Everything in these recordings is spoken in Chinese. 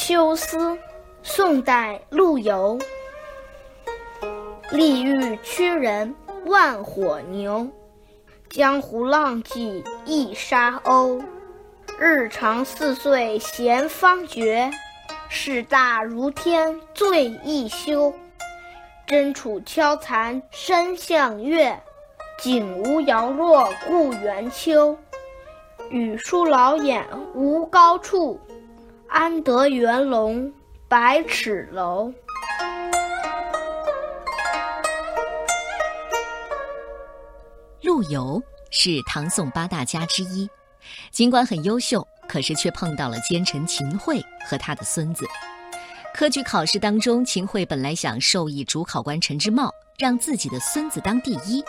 秋思，宋代陆游。利欲驱人万火牛，江湖浪迹一沙鸥。日长四岁闲方觉，事大如天醉一休。针杵敲残身向月，景无摇落故园秋。语书老眼无高处。安得圆笼百尺楼？陆游是唐宋八大家之一，尽管很优秀，可是却碰到了奸臣秦桧和他的孙子。科举考试当中，秦桧本来想授意主考官陈之茂让自己的孙子当第一，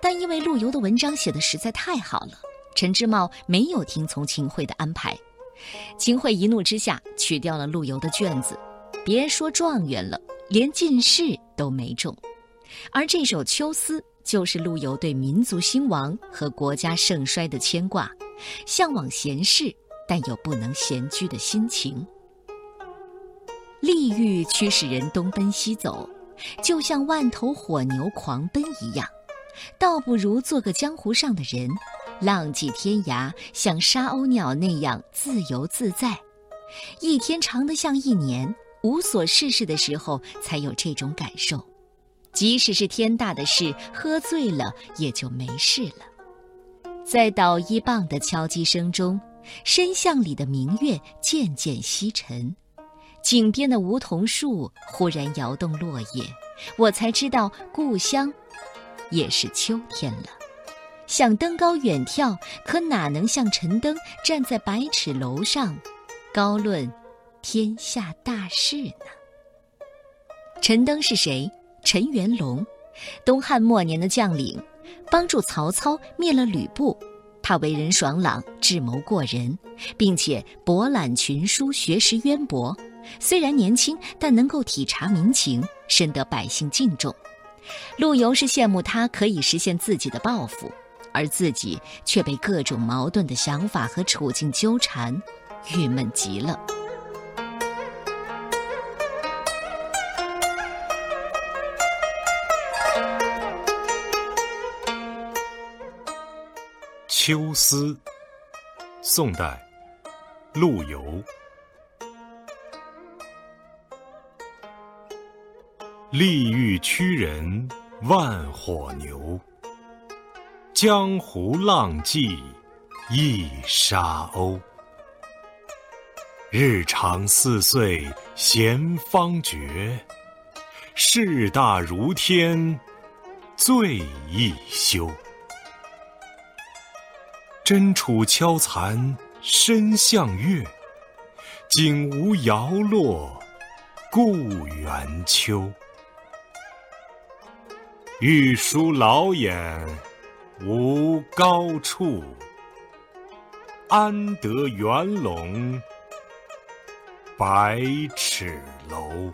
但因为陆游的文章写的实在太好了，陈之茂没有听从秦桧的安排。秦桧一怒之下取掉了陆游的卷子，别说状元了，连进士都没中。而这首《秋思》就是陆游对民族兴亡和国家盛衰的牵挂，向往闲适但又不能闲居的心情。利欲驱使人东奔西走，就像万头火牛狂奔一样，倒不如做个江湖上的人。浪迹天涯，像沙鸥鸟那样自由自在。一天长得像一年，无所事事的时候才有这种感受。即使是天大的事，喝醉了也就没事了。在捣衣棒的敲击声中，深巷里的明月渐渐西沉，井边的梧桐树忽然摇动落叶，我才知道故乡也是秋天了。想登高远眺，可哪能像陈登站在百尺楼上，高论天下大事呢？陈登是谁？陈元龙，东汉末年的将领，帮助曹操灭了吕布。他为人爽朗，智谋过人，并且博览群书，学识渊博。虽然年轻，但能够体察民情，深得百姓敬重。陆游是羡慕他可以实现自己的抱负。而自己却被各种矛盾的想法和处境纠缠，郁闷极了。《秋思》，宋代，陆游。利欲驱人万火牛。江湖浪迹一沙鸥，日长四岁闲方觉，事大如天醉一休。针杵敲残身向月，景无摇落故园秋。欲书老眼。无高处，安得圆笼百尺楼？